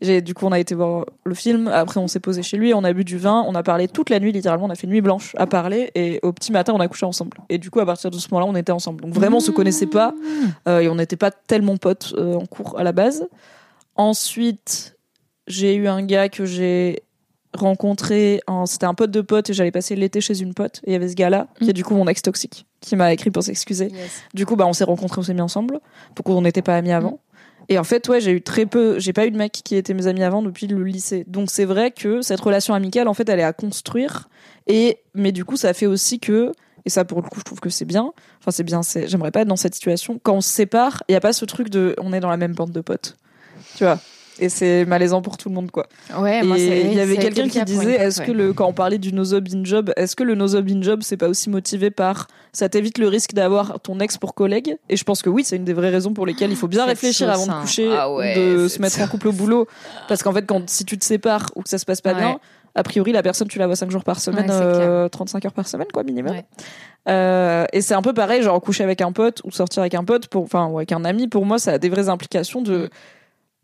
J'ai, du coup, on a été voir le film. Après, on s'est posé chez lui, on a bu du vin, on a parlé toute la nuit, littéralement. On a fait nuit blanche à parler et au petit matin, on a couché ensemble. Et du coup, à partir de ce moment-là, on était ensemble. Donc vraiment, on se connaissait pas euh, et on n'était pas tellement potes euh, en cours à la base. Ensuite, j'ai eu un gars que j'ai rencontré. En... C'était un pote de pote et j'allais passer l'été chez une pote. Et il y avait ce gars-là qui est du coup mon ex toxique qui m'a écrit pour s'excuser. Du coup, bah, on s'est rencontrés, on s'est mis ensemble. Donc, on n'était pas amis avant. Et en fait, ouais, j'ai eu très peu, j'ai pas eu de mecs qui étaient mes amis avant depuis le lycée. Donc, c'est vrai que cette relation amicale, en fait, elle est à construire. Et, mais du coup, ça fait aussi que, et ça, pour le coup, je trouve que c'est bien. Enfin, c'est bien, c'est, j'aimerais pas être dans cette situation. Quand on se sépare, il y a pas ce truc de, on est dans la même bande de potes. Tu vois? Et c'est malaisant pour tout le monde, quoi. Ouais, moi, Et c'est- il y avait quelqu'un qui disait est-ce que le quand on parlait du no job in job, est-ce que le no job in job c'est pas aussi motivé par ça t'évite le risque d'avoir ton ex pour collègue? Et je pense que oui, c'est une des vraies raisons pour lesquelles il faut bien réfléchir avant ça. de coucher Ah ouais, de se mettre en couple au boulot parce qu'en fait quand si tu te sépares ou que ça se passe pas Ouais. bien, a priori la personne tu la vois 5 jours par semaine Ouais, c'est euh, 35 heures par semaine quoi minimum. Ouais. Euh, et c'est un peu pareil, genre coucher avec un pote ou sortir avec un pote, pour, enfin, ou avec un ami, pour moi, ça a des vraies implications de.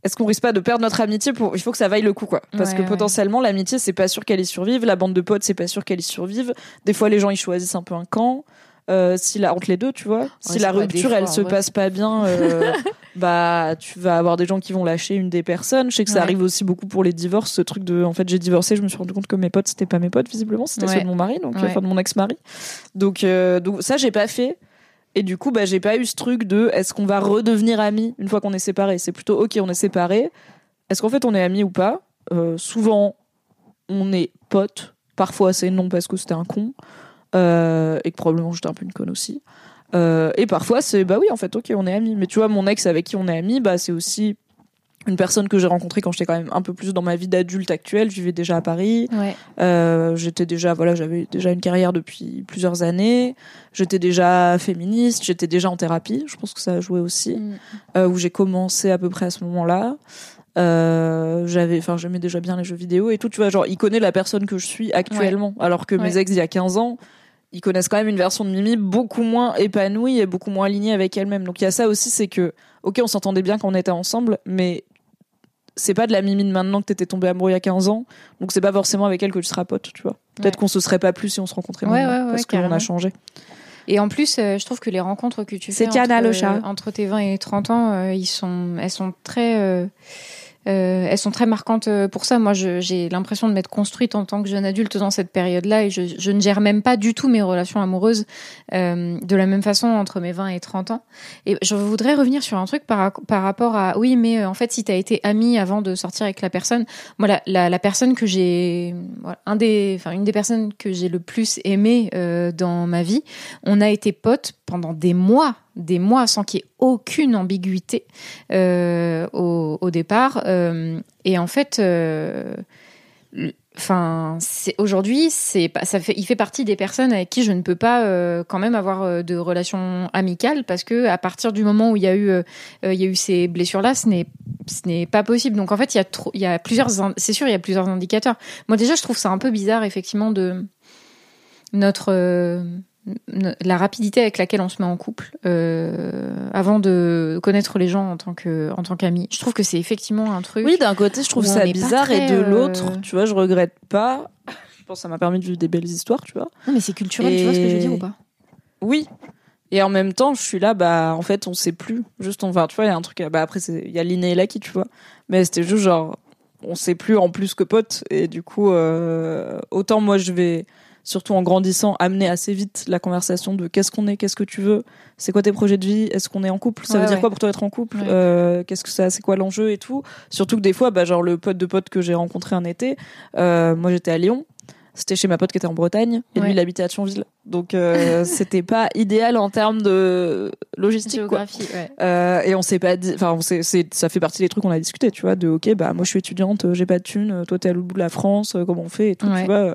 Est-ce qu'on risque pas de perdre notre amitié pour... Il faut que ça vaille le coup, quoi. Parce Ouais, que ouais. potentiellement, l'amitié, c'est pas sûr qu'elle y survive. La bande de potes, c'est pas sûr qu'elle y survive. Des fois, les gens, ils choisissent un peu un camp. Euh, si la... Entre les deux, tu vois. si la rupture, fois, elle se passe pas bien, euh, (laughs) bah, tu vas avoir des gens qui vont lâcher une des personnes. Je sais que ça arrive aussi beaucoup pour les divorces. Ce truc de. En fait, j'ai divorcé, je me suis rendu compte que mes potes, c'était pas mes potes, visiblement. C'était ceux de mon mari, donc, enfin, de mon ex-mari. Donc, euh, donc ça, j'ai pas fait. Et du coup, bah, j'ai pas eu ce truc de est-ce qu'on va redevenir amis une fois qu'on est séparés? C'est plutôt ok, on est séparés. Est-ce qu'en fait on est amis ou pas? Euh, Souvent, on est potes. Parfois, c'est non parce que c'était un con. Euh, et que probablement j'étais un peu une conne aussi. Euh, et parfois, c'est bah oui, en fait, ok, on est amis. Mais tu vois, mon ex avec qui on est amis, bah, c'est aussi une personne que j'ai rencontrée quand j'étais quand même un peu plus dans ma vie d'adulte actuelle. Je vivais déjà à Paris. Ouais. Euh, j'étais déjà, voilà, j'avais déjà une carrière depuis plusieurs années. J'étais déjà féministe. J'étais déjà en thérapie. Je pense que ça a joué aussi. Mm. Euh, où j'ai commencé à peu près à ce moment-là. Euh, j'avais, enfin, j'aimais déjà bien les jeux vidéo et tout. Tu vois, genre, il connaît la personne que je suis actuellement. Alors que mes ex il y a 15 ans, ils connaissent quand même une version de Mimi beaucoup moins épanouie et beaucoup moins alignée avec elle-même. Donc il y a ça aussi, c'est que, ok, on s'entendait bien quand on était ensemble, mais c'est pas de la Mimi de maintenant que t'étais tombé amoureux il y a 15 ans. Donc c'est pas forcément avec elle que tu seras pote, tu vois. Peut-être Ouais. qu'on se serait pas plus si on se rencontrait Ouais, maintenant, ouais, ouais, parce qu'on a changé. Et en plus, euh, je trouve que les rencontres que tu C'est fais Tiana, entre, le chat. entre tes 20 et 30 ans, euh, ils sont, elles sont très, euh, elles sont très marquantes euh, pour ça. Moi, j'ai l'impression de m'être construite en tant que jeune adulte dans cette période-là et je, je ne gère même pas du tout mes relations amoureuses euh, de la même façon entre mes 20 et 30 ans. Et je voudrais revenir sur un truc par, par rapport à, oui, mais euh, en fait, si tu as été ami avant de sortir avec la personne, moi, la, la, la personne que j'ai, voilà, un des, enfin, une des personnes que j'ai le plus aimée euh, dans ma vie, on a été potes pendant des mois, des mois sans qu'il y ait aucune ambiguïté euh, au, départ. Euh, et en fait, euh, enfin, aujourd'hui, c'est ça fait, il fait partie des personnes avec qui je ne peux pas quand même avoir de relations amicales parce que à partir du moment où il y a eu, ces blessures là, ce n'est pas possible. Donc en fait, il y a trop, plusieurs, c'est sûr, il y a plusieurs indicateurs. Moi déjà, je trouve ça un peu bizarre effectivement de notre la rapidité avec laquelle on se met en couple euh, avant de connaître les gens en tant que en tant qu'amis. Je trouve que c'est effectivement un truc. Oui, d'un côté, je trouve ça bizarre et de euh, l'autre, tu vois, je regrette pas. Je pense que ça m'a permis de vivre des belles histoires, tu vois. Non, mais c'est culturel, tu vois ce que je veux dire ou pas Oui. Et en même temps, je suis là, bah, en fait, on sait plus. Juste, on, enfin, tu vois, il y a un truc, bah, après, c'est- il y a l'inné et l'acquis, tu vois. Mais c'était juste genre, on sait plus en plus que potes. Et du coup, euh, autant moi, je vais, surtout en grandissant, amener assez vite la conversation de qu'est-ce qu'on est, qu'est-ce que tu veux, c'est quoi tes projets de vie, est-ce qu'on est en couple, ça Ouais, veut dire ouais. quoi pour toi être en couple, Ouais. euh, qu'est-ce que ça, c'est quoi l'enjeu et tout. Surtout que des fois, bah, genre, le pote de pote que j'ai rencontré un été, euh, moi, j'étais à Lyon. C'était chez ma pote qui était en Bretagne et lui il habitait à Thionville. Donc euh, (laughs) c'était pas idéal en termes de logistique quoi. Géographie, ouais. Euh, et on s'est pas dit enfin ça fait partie des trucs qu'on a discuté tu vois de OK bah moi je suis étudiante, j'ai pas de thunes, euh, toi t'es à l'autre bout de la France, comment on fait et tout Ouais. tu vois.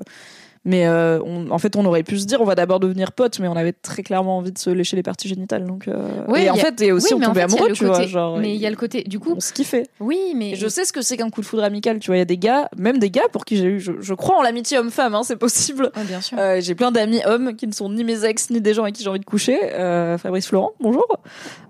Mais euh, on- en fait on aurait pu se dire on va d'abord devenir potes mais on avait très clairement envie de se lécher les parties génitales donc euh, Ouais, et en a- fait et aussi Oui, on en tombait fait, amoureux tu vois côté- genre Mais il y a le côté, du coup, on se kiffait. oui, mais Et je sais ce que c'est qu'un coup de foudre amical, tu vois. Il y a des gars, même des gars pour qui j'ai eu, je, je crois en l'amitié homme-femme, hein, c'est possible. Ouais, bien sûr. Euh, j'ai plein d'amis hommes qui ne sont ni mes ex ni des gens avec qui j'ai envie de coucher. Euh, Fabrice Florent, bonjour.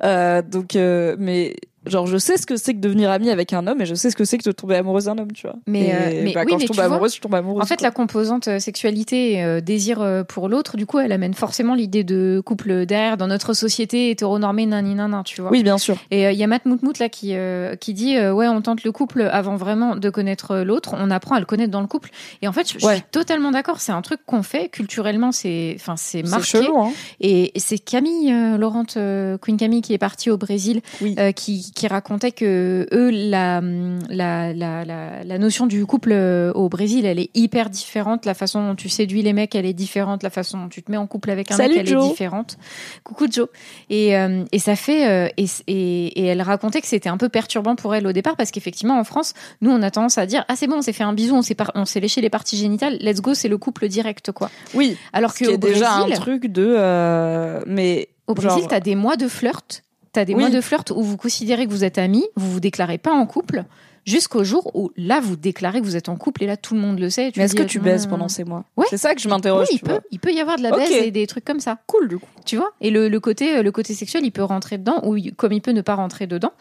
Euh, donc, euh, mais genre, je sais ce que c'est que devenir ami avec un homme et je sais ce que c'est que de tomber amoureuse d'un homme, tu vois. Mais, Et, euh, mais bah, oui, quand mais je tombe tu vois, amoureuse, je tombe amoureuse. En fait, quoi. la composante euh, sexualité et euh, désir euh, pour l'autre, du coup, elle amène forcément l'idée de couple derrière dans notre société hétéronormée, nani nanin, tu vois. oui, bien sûr. Et euh, il y a Matt Moutmout là qui euh, qui dit ouais, on tente le couple avant vraiment de connaître l'autre, on apprend à le connaître dans le couple. Et en fait, je, Ouais. suis totalement d'accord, c'est un truc qu'on fait culturellement, c'est enfin c'est C'est marqué. chelou, hein. Et c'est Camille Laurent euh, Queen Camille qui est partie au Brésil, Oui. euh, qui, qui racontait que eux la, la la la la notion du couple euh, au Brésil, elle est hyper différente. La façon dont tu séduis les mecs, elle est différente. La façon dont tu te mets en couple avec un Salut, mec, elle est différente. Coucou Joe. Et euh, et ça fait euh, et, et, et elle racontait que c'était un peu perturbant pour elle au départ parce qu'effectivement en France, nous on a tendance à dire ah c'est bon, on s'est fait un bisou, on s'est par- on s'est léché les parties génitales, let's go, c'est le couple direct quoi. Oui. Alors que au déjà un truc de. euh, mais. au Brésil, genre- t'as des mois de flirt. T'as des Oui. mois de flirt où vous considérez que vous êtes amis, vous vous déclarez pas en couple, jusqu'au jour où là vous déclarez que vous êtes en couple et là tout le monde le sait. et tu Mais est-ce que tu euh, baises pendant ces mois? Ouais. C'est ça que je m'interroge. Oui, il peut, il peut y avoir de la Ok. baise et des trucs comme ça. Cool, du coup. Tu vois Et le, le côté, euh, le côté sexuel, il peut rentrer dedans ou il- comme il peut ne pas rentrer dedans.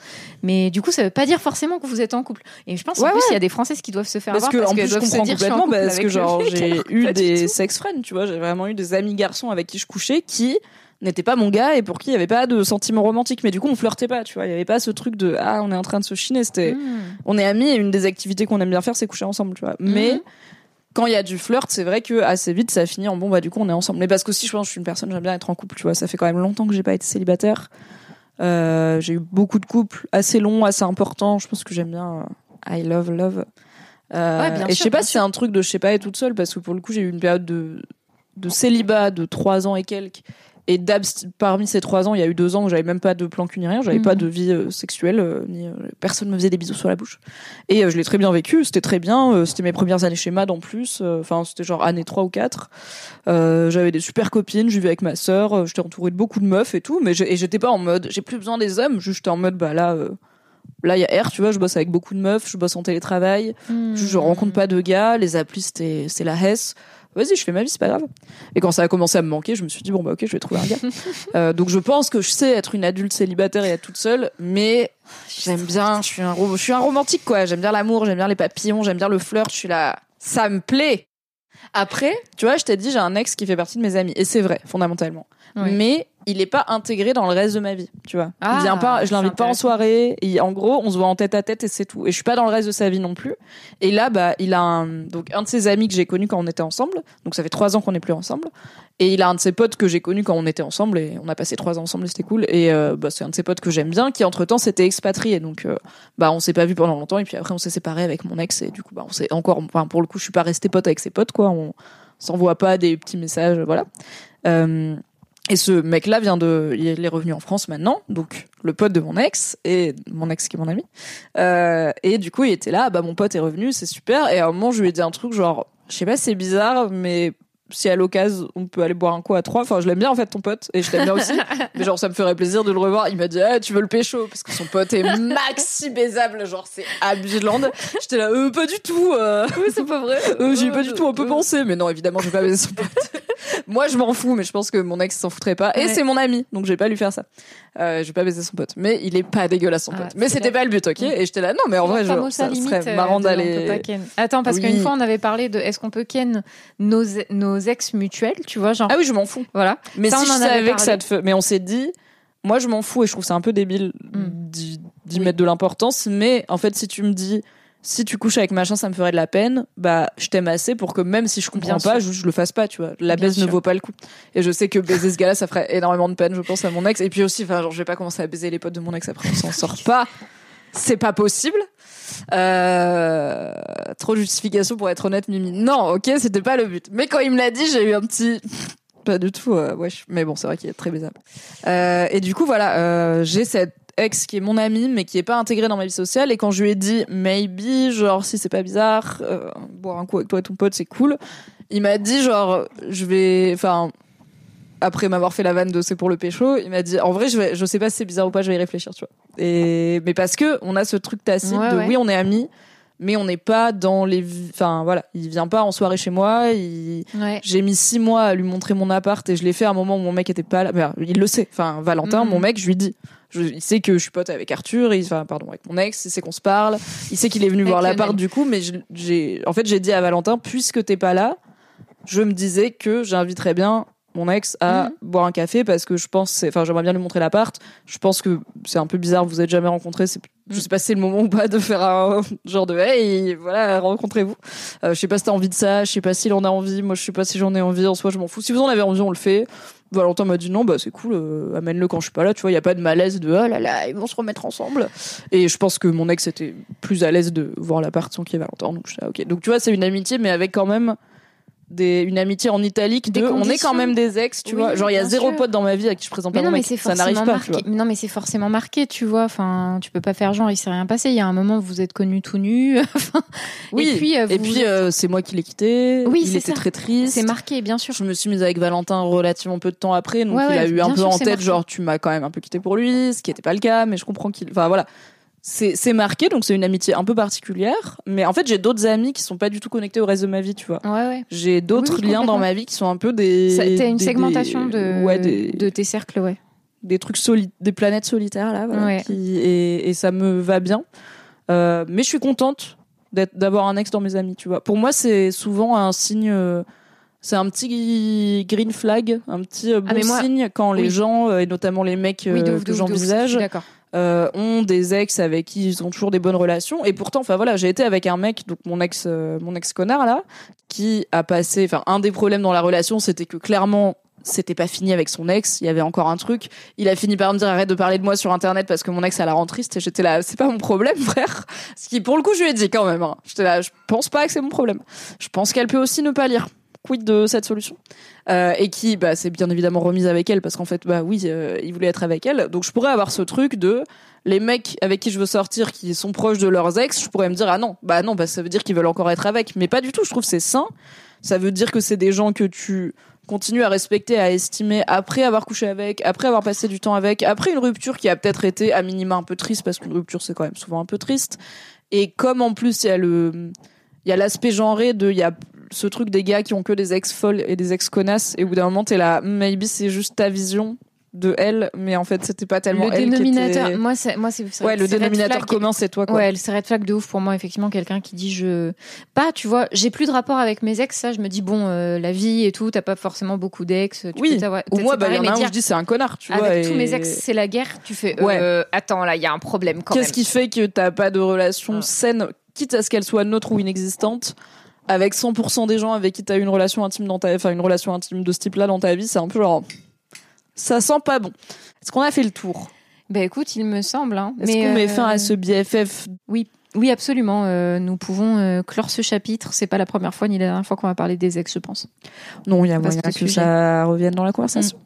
Mais du coup, ça veut pas dire forcement que vous êtes en couple. Et je pense en Ouais, plus, ouais. il y a des Françaises qui doivent se faire Parce avoir que parce en qu'elles plus je doivent se comprends dire je suis en complètement couple parce que genre (laughs) j'ai eu des sex friends, tu vois, j'ai vraiment eu des amis garçons avec qui je couchais qui n'étaient pas mon gars et pour qui il y avait pas de sentiments romantiques mais du coup on flirtait pas, tu vois, il y avait pas ce truc de ah on est en train de se chiner, c'était Mmh. on est amis et une des activités qu'on aime bien faire c'est coucher ensemble, tu vois. Mais Mhm. quand il y a du flirt, c'est vrai que assez vite ça finit en bon bah du coup on est ensemble. Mais parce qu'aussi je pense que je suis une personne j'aime bien être en couple, tu vois, ça fait quand même longtemps que j'ai pas été célibataire. Euh, j'ai eu beaucoup de couples assez longs, assez importants. Je pense que j'aime bien euh, I love love. Euh, Ouais, bien et je sais pas si c'est un truc de je sais pas être toute seule parce que pour le coup j'ai eu une période de de célibat de trois ans et quelques Et parmi ces trois ans, il y a eu deux ans où j'avais même pas de plan cul ni rien, j'avais Mhm. pas de vie euh, sexuelle, euh, ni euh, personne me faisait des bisous sur la bouche. Et je l'ai très bien vécu, c'était très bien, c'était mes premières années chez MAD en plus, enfin c'était genre année 3 ou 4. Euh, j'avais des super copines, je vivais avec ma sœur, j'étais entourée de beaucoup de meufs et tout, mais j'étais pas en mode j'ai plus besoin des hommes, juste j'étais en mode bah là là il y a R, tu vois, je bosse avec beaucoup de meufs, je bosse en télétravail, Hmm. je, je rencontre pas de gars, les applis c'était c'est la hesse. Vas-y, je fais ma vie, c'est pas grave. Et quand ça a commencé à me manquer, je me suis dit bon bah ok, je vais trouver un gars. (laughs) Euh, donc je pense que je sais être une adulte célibataire et être toute seule, mais j'aime bien, je suis un je suis un romantique quoi, j'aime bien l'amour, j'aime bien les papillons, j'aime bien le flirt, je suis là, ça me plaît. Après, tu vois, je t'ai dit j'ai un ex qui fait partie de mes amis et c'est vrai fondamentalement. Mais il est pas intégré dans le reste de ma vie, tu vois. Ah, il vient pas, je l'invite pas en soirée. Et en gros, on se voit en tête à tête et c'est tout. Et je suis pas dans le reste de sa vie non plus. Et là, bah, il a un, donc un de ses amis que j'ai connu quand on était ensemble. Donc ça fait trois ans qu'on n'est plus ensemble. Et il a un de ses potes que j'ai connu quand on était ensemble et on a passé trois ans ensemble et c'était cool. Et euh, bah, c'est un de ses potes que j'aime bien qui entre temps s'était expatrié. Donc euh, bah on s'est pas vu pendant longtemps et puis après on s'est séparé avec mon ex et du coup bah on s'est encore, enfin pour le coup je suis pas resté pote avec ses potes quoi. On s'envoie pas des petits messages, voilà. Euh, et ce mec-là vient de, il est revenu en France maintenant, donc le pote de mon ex et mon ex qui est mon ami. Euh, et du coup, il était là, bah mon pote est revenu, c'est super. Et à un moment, je lui ai dit un truc genre, je sais pas, c'est bizarre, mais si à l'occasion on peut aller boire un coup à trois, enfin je l'aime bien en fait ton pote et je t'aime bien aussi, (laughs) mais genre ça me ferait plaisir de le revoir. Il m'a dit, ah, tu veux le pécho? Parce que son pote est maxi baisable, genre c'est abulant. J'étais là, euh, pas du tout. Euh... Oui, c'est pas vrai. Euh, J'y ai pas du tout un peu pensé, mais non, évidemment, je vais pas baiser son pote. (laughs) Moi, je m'en fous, mais je pense que mon ex s'en foutrait pas. Et Ouais. c'est mon ami, donc je vais pas lui faire ça. Euh, je vais pas baiser son pote. Mais il est pas dégueulasse, son Ah, pote. Mais c'était pas le but, ok? Et j'étais là, non, mais en vrai, genre, ça limite, serait euh, marrant d'aller. Attends, parce Oui. qu'une fois on avait parlé de est-ce qu'on peut ken nos, nos ex mutuels, tu vois, genre. Ah oui, je m'en fous. Voilà. Mais Ça, si on je savais que ça te fait. Mais on s'est dit, moi, je m'en fous et je trouve ça un peu débile Mm. d'y Oui. mettre de l'importance. Mais en fait, si tu me dis, si tu couches avec machin, ça me ferait de la peine, bah, je t'aime assez pour que même si je comprends Bien pas, je, je le fasse pas, tu vois. La Bien baise ne vaut pas le coup. Et je sais que baiser ce gars-là, ça ferait énormément de peine, je pense, à mon ex. Et puis aussi, enfin, genre, je vais pas commencer à baiser les potes de mon ex après, on s'en sort pas. C'est pas possible. Euh, trop de justification pour être honnête, Mimi. Non, ok, c'était pas le but. Mais quand il me l'a dit, j'ai eu un petit. (laughs) Pas du tout, euh, wesh. Mais bon, c'est vrai qu'il est très baisable. Euh, et du coup, voilà, euh, j'ai cette ex qui est mon amie, mais qui est pas intégrée dans ma vie sociale. Et quand je lui ai dit, maybe, genre, si c'est pas bizarre, boire un coup avec toi et ton pote, c'est cool. Il m'a dit, genre, je vais, enfin, après m'avoir fait la vanne de c'est pour le pécho, il m'a dit, en vrai, je vais, je sais pas si c'est bizarre ou pas, je vais y réfléchir, tu vois. Et, mais parce que on a ce truc tacite Ouais, de ouais. oui, on est amis, mais on n'est pas dans les, enfin, voilà, il vient pas en soirée chez moi, il, Ouais. j'ai mis six mois à lui montrer mon appart et je l'ai fait à un moment où mon mec était pas là. Ben, il le sait. Enfin, Valentin, Mhm. mon mec, je lui dis. Je, il sait que je suis pote avec Arthur, il, enfin, pardon, avec mon ex, il sait qu'on se parle. Il sait qu'il est venu voir l'appart du coup, mais j'ai, en fait, j'ai dit à Valentin, puisque t'es pas là, je me disais que j'inviterais bien mon ex à Mhm. boire un café parce que je pense, c'est- enfin, j'aimerais bien lui montrer l'appart. Je pense que c'est un peu bizarre, vous êtes jamais rencontrés. C'est, je sais pas si c'est le moment ou pas de faire un (laughs) genre de hey, voilà, rencontrez-vous. Euh, je sais pas si t'as envie de ça, je sais pas s'il en a envie. Moi, je sais pas si j'en ai envie. En soi, je m'en fous. Si vous en avez envie, on le fait. Valentin m'a dit non, bah c'est cool, euh, amène-le quand je suis pas là. Tu vois, il y a pas de malaise de oh là là, ils vont se remettre ensemble. Et je pense que mon ex était plus à l'aise de voir l'appart sans qu'il y ait Valentin. Donc je ok. Donc tu vois, c'est une amitié, mais avec quand même des, une amitié en italique Des de on est quand même des ex, tu Oui, vois. Genre il y a zéro sûr. pote dans ma vie à qui je présente Mais pas non, mon mais mec. c'est Ça n'arrive forcément pas, tu marqué. vois. Mais non, mais c'est forcément marqué, tu vois. Enfin, tu peux pas faire genre, il s'est rien passé. Il y a un moment où vous êtes connus tout nus. (laughs) Oui. Et puis, euh, Et vous- puis euh, c'est moi qui l'ai quitté. Oui, il c'est était ça. très triste. c'est marqué, bien sûr. Je me suis mise avec Valentin relativement peu de temps après, donc Ouais, il a eu un peu en tête, genre tu m'as quand même un peu quitté pour lui, ce qui n'était pas le cas, mais je comprends qu'il. Enfin voilà, c'est marqué, donc c'est une amitié un peu particulière. Mais en fait, j'ai d'autres amis qui sont pas du tout connectés au reste de ma vie, tu vois. Ouais, ouais. J'ai d'autres Oui, liens dans ma vie qui sont un peu des. T'as une des- segmentation des- de, ouais, des, de tes cercles, ouais. des trucs soli- des planètes solitaires là, voilà, Ouais. qui- et, et ça me va bien. Euh, mais je suis contente d'avoir un ex dans mes amis, tu vois. Pour moi, c'est souvent un signe. euh, c'est un petit green flag, un petit euh, bon Ah, moi- signe quand les gens, et notamment les mecs oui, de ouf, que j'envisage. Euh, ont des ex avec qui ils ont toujours des bonnes relations. Et pourtant, enfin voilà, j'ai été avec un mec, donc mon ex, euh, mon ex connard là, qui a passé, enfin un des problèmes dans la relation, c'était que clairement c'était pas fini avec son ex, il y avait encore un truc. Il a fini par me dire arrête de parler de moi sur internet parce que mon ex elle la rend triste et j'étais là, c'est pas mon problème (laughs) frère. Ce qui pour le coup je lui ai dit quand même. hein. J'étais là, je pense pas que c'est mon problème. Je pense qu'elle peut aussi ne pas lire. Quid de cette solution. Euh, et qui bah s'est bien évidemment remise avec elle parce qu'en fait bah oui euh, il voulait être avec elle. Donc je pourrais avoir ce truc de les mecs avec qui je veux sortir qui sont proches de leurs ex je pourrais me dire ah non bah non bah ça veut dire qu'ils veulent encore être avec. Mais pas du tout je trouve c'est sain. Ça veut dire que c'est des gens que tu continues à respecter à estimer après avoir couché avec après avoir passé du temps avec après une rupture qui a peut-être été à minima un peu triste parce qu'une rupture c'est quand même souvent un peu triste. Et comme en plus il y a le il y a l'aspect genré de il y a ce truc des gars qui ont que des ex folles et des ex connasses et au bout d'un moment t'es là maybe c'est juste ta vision de elle mais en fait c'était pas tellement le elle dénominateur, qui était... moi, c'est, moi, c'est, ouais le dénominateur commun c'est toi quoi Ouais, c'est red flag de ouf pour moi, effectivement, quelqu'un qui dit je. Pas, tu vois, j'ai plus de rapport avec mes ex, ça, je me dis, bon, euh, la vie et tout, t'as pas forcément beaucoup d'ex. Tu oui ou moi bah il y en a un où je dis c'est un connard tu vois Avec et- tous mes ex, c'est la guerre, tu fais. Ouais. euh, attends, là, il y a un problème quand même. Qu'est-ce qui fait que t'as pas de relation Ah. saine, quitte à ce qu'elle soit neutre ou inexistante, avec 100% des gens avec qui t'as eu une relation intime dans ta, enfin une relation intime de ce type-là dans ta vie, c'est un peu genre, ça sent pas bon. Est-ce qu'on a fait le tour? Bah écoute, il me semble. Hein. Est-ce qu'on met euh, fin à ce BFF Oui, absolument. euh, nous pouvons euh, clore ce chapitre. C'est pas la première fois ni la dernière fois qu'on va parler des ex, je pense. Non, il y a moyen que sujet. ça revienne dans la conversation.